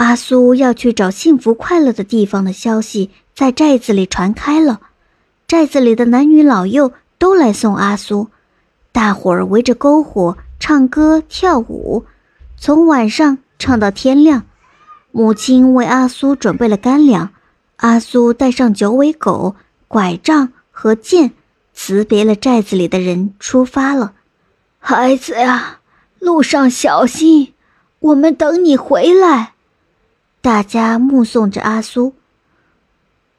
阿苏要去找幸福快乐的地方的消息在寨子里传开了，寨子里的男女老幼都来送阿苏，大伙儿围着篝火唱歌跳舞，从晚上唱到天亮。母亲为阿苏准备了干粮，阿苏带上九尾狗、拐杖和剑，辞别了寨子里的人，出发了。孩子呀，路上小心，我们等你回来。大家目送着阿苏。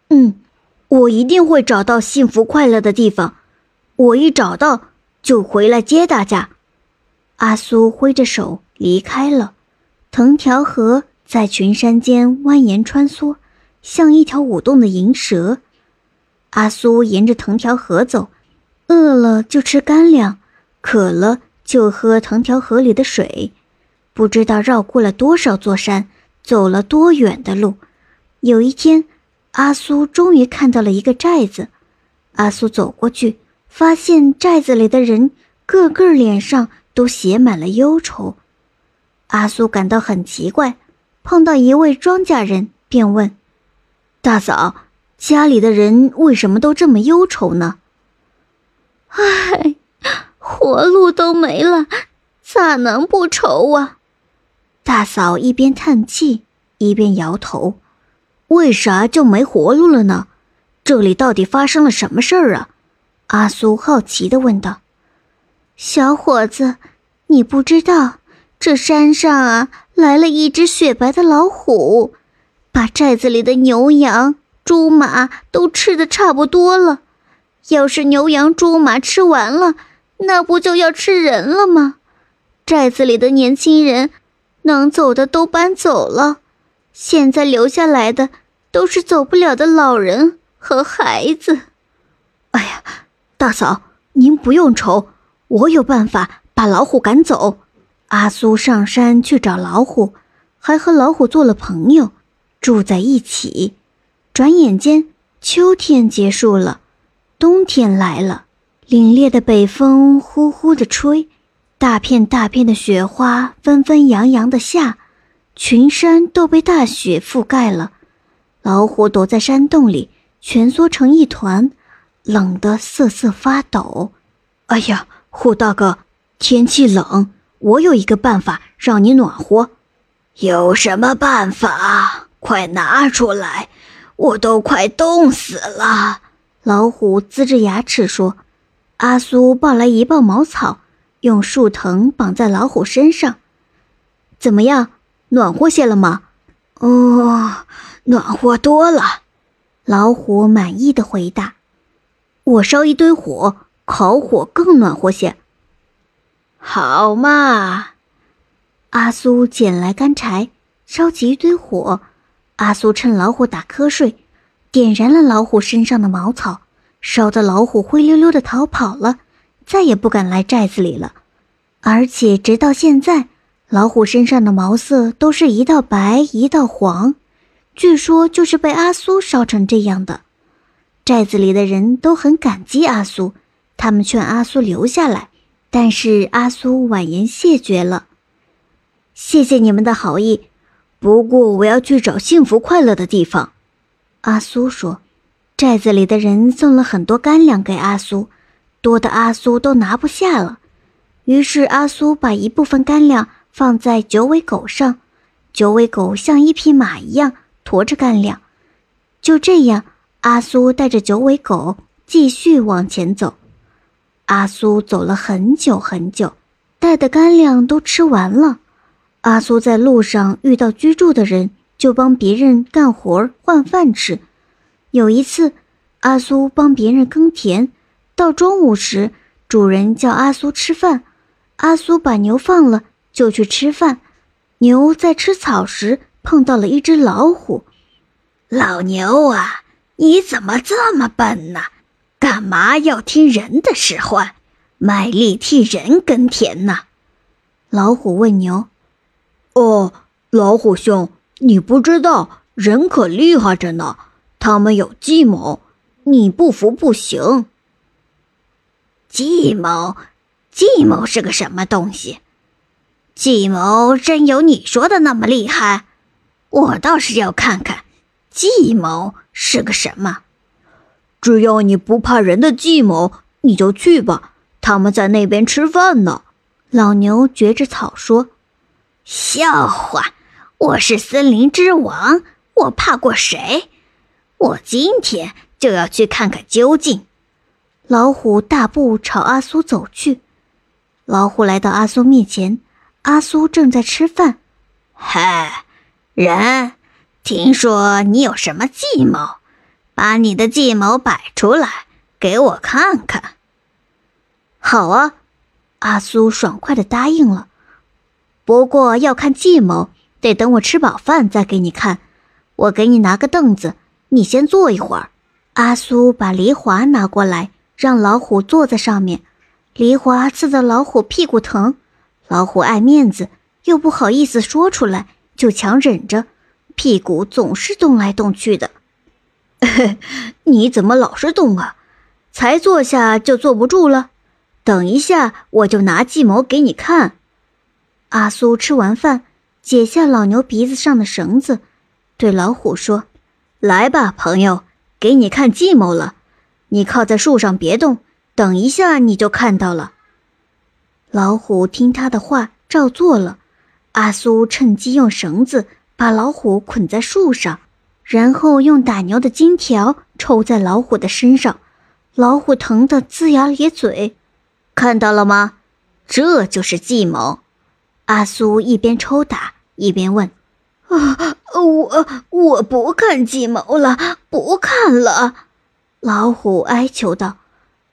嗯，我一定会找到幸福快乐的地方。我一找到就回来接大家。阿苏挥着手离开了。藤条河在群山间蜿蜒穿梭，像一条舞动的银蛇。阿苏沿着藤条河走，饿了就吃干粮，渴了就喝藤条河里的水。不知道绕过了多少座山。走了多远的路？有一天，阿苏终于看到了一个寨子。阿苏走过去，发现寨子里的人个个脸上都写满了忧愁。阿苏感到很奇怪，碰到一位庄稼人，便问：“大嫂，家里的人为什么都这么忧愁呢？”“唉，活路都没了，咋能不愁啊？”大嫂一边叹气一边摇头：“为啥就没活路了呢？这里到底发生了什么事儿啊？”阿苏好奇地问道。“小伙子，你不知道，这山上啊来了一只雪白的老虎，把寨子里的牛羊、猪马都吃的差不多了。要是牛羊猪马吃完了，那不就要吃人了吗？寨子里的年轻人……”能走的都搬走了，现在留下来的都是走不了的老人和孩子。哎呀，大嫂，您不用愁，我有办法把老虎赶走。阿苏上山去找老虎，还和老虎做了朋友，住在一起。转眼间，秋天结束了，冬天来了，凛冽的北风呼呼地吹。大片大片的雪花纷纷扬扬的下，群山都被大雪覆盖了。老虎躲在山洞里，蜷缩成一团，冷得瑟瑟发抖。哎呀，虎大哥，天气冷，我有一个办法让你暖和。有什么办法？快拿出来！我都快冻死了。老虎呲着牙齿说：“阿苏抱来一抱茅草。”用树藤绑在老虎身上，怎么样？暖和些了吗？哦，暖和多了。老虎满意的回答：“我烧一堆火，烤火更暖和些。”好嘛！阿苏捡来干柴，烧起一堆火。阿苏趁老虎打瞌睡，点燃了老虎身上的茅草，烧得老虎灰溜溜的逃跑了。再也不敢来寨子里了，而且直到现在，老虎身上的毛色都是一道白一道黄，据说就是被阿苏烧成这样的。寨子里的人都很感激阿苏，他们劝阿苏留下来，但是阿苏婉言谢绝了。谢谢你们的好意，不过我要去找幸福快乐的地方。阿苏说，寨子里的人送了很多干粮给阿苏。多的阿苏都拿不下了，于是阿苏把一部分干粮放在九尾狗上，九尾狗像一匹马一样驮着干粮。就这样，阿苏带着九尾狗继续往前走。阿苏走了很久很久，带的干粮都吃完了。阿苏在路上遇到居住的人，就帮别人干活换饭吃。有一次，阿苏帮别人耕田。到中午时，主人叫阿苏吃饭，阿苏把牛放了，就去吃饭。牛在吃草时碰到了一只老虎。老牛啊，你怎么这么笨呢？干嘛要听人的使唤，卖力替人耕田呢？老虎问牛：“哦，老虎兄，你不知道，人可厉害着呢，他们有计谋，你不服不行。”计谋，计谋是个什么东西？计谋真有你说的那么厉害？我倒是要看看计谋是个什么。只要你不怕人的计谋，你就去吧。他们在那边吃饭呢。老牛嚼着草说：“笑话，我是森林之王，我怕过谁？我今天就要去看看究竟。”老虎大步朝阿苏走去。老虎来到阿苏面前，阿苏正在吃饭。嗨，人，听说你有什么计谋？把你的计谋摆出来，给我看看。好啊，阿苏爽快的答应了。不过要看计谋，得等我吃饱饭再给你看。我给你拿个凳子，你先坐一会儿。阿苏把梨花拿过来，让老虎坐在上面。梨花刺得老虎屁股疼，老虎爱面子，又不好意思说出来，就强忍着，屁股总是动来动去的。你怎么老是动啊？才坐下就坐不住了？等一下，我就拿计谋给你看。阿苏吃完饭，解下老牛鼻子上的绳子，对老虎说：“来吧，朋友，给你看计谋了。你靠在树上别动，等一下你就看到了。”老虎听他的话，照做了。阿苏趁机用绳子把老虎捆在树上，然后用打牛的金条抽在老虎的身上，老虎疼得龇牙咧嘴。看到了吗？这就是计谋。阿苏一边抽打一边问：“啊，我我不看计谋了，不看了。”老虎哀求道。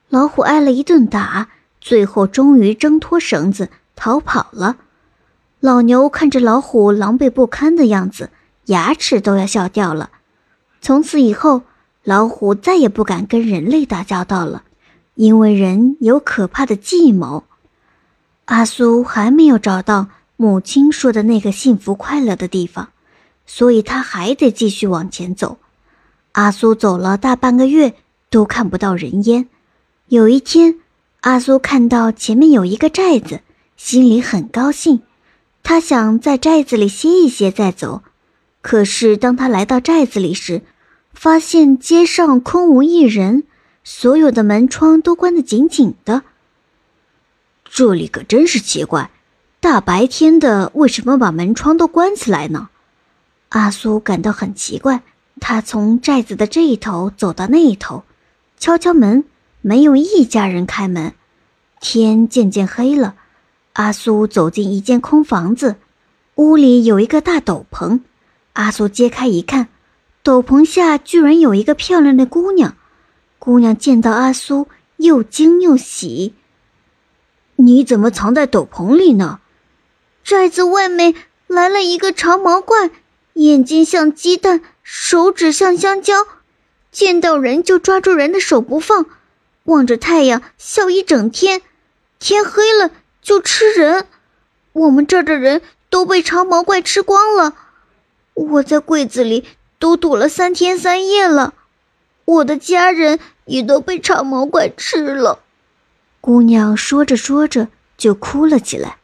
老虎挨了一顿打，最后终于挣脱绳子逃跑了。老牛看着老虎狼狈不堪的样子，牙齿都要笑掉了。从此以后，老虎再也不敢跟人类打交道了。因为人有可怕的计谋，阿苏还没有找到母亲说的那个幸福快乐的地方，所以他还得继续往前走。阿苏走了大半个月都看不到人烟。有一天，阿苏看到前面有一个寨子，心里很高兴，他想在寨子里歇一歇再走。可是当他来到寨子里时，发现街上空无一人。所有的门窗都关得紧紧的。这里可真是奇怪，大白天的为什么把门窗都关起来呢？阿苏感到很奇怪。他从寨子的这一头走到那一头，敲敲门，没有一家人开门。天渐渐黑了，阿苏走进一间空房子，屋里有一个大斗篷。阿苏揭开一看，斗篷下居然有一个漂亮的姑娘。姑娘见到阿苏，又惊又喜。你怎么藏在斗篷里呢？寨子外面来了一个长毛怪，眼睛像鸡蛋，手指像香蕉，见到人就抓住人的手不放，望着太阳笑一整天，天黑了就吃人。我们这儿的人都被长毛怪吃光了，我在柜子里都躲了三天三夜了。我的家人也都被长毛怪吃了。姑娘说着说着就哭了起来。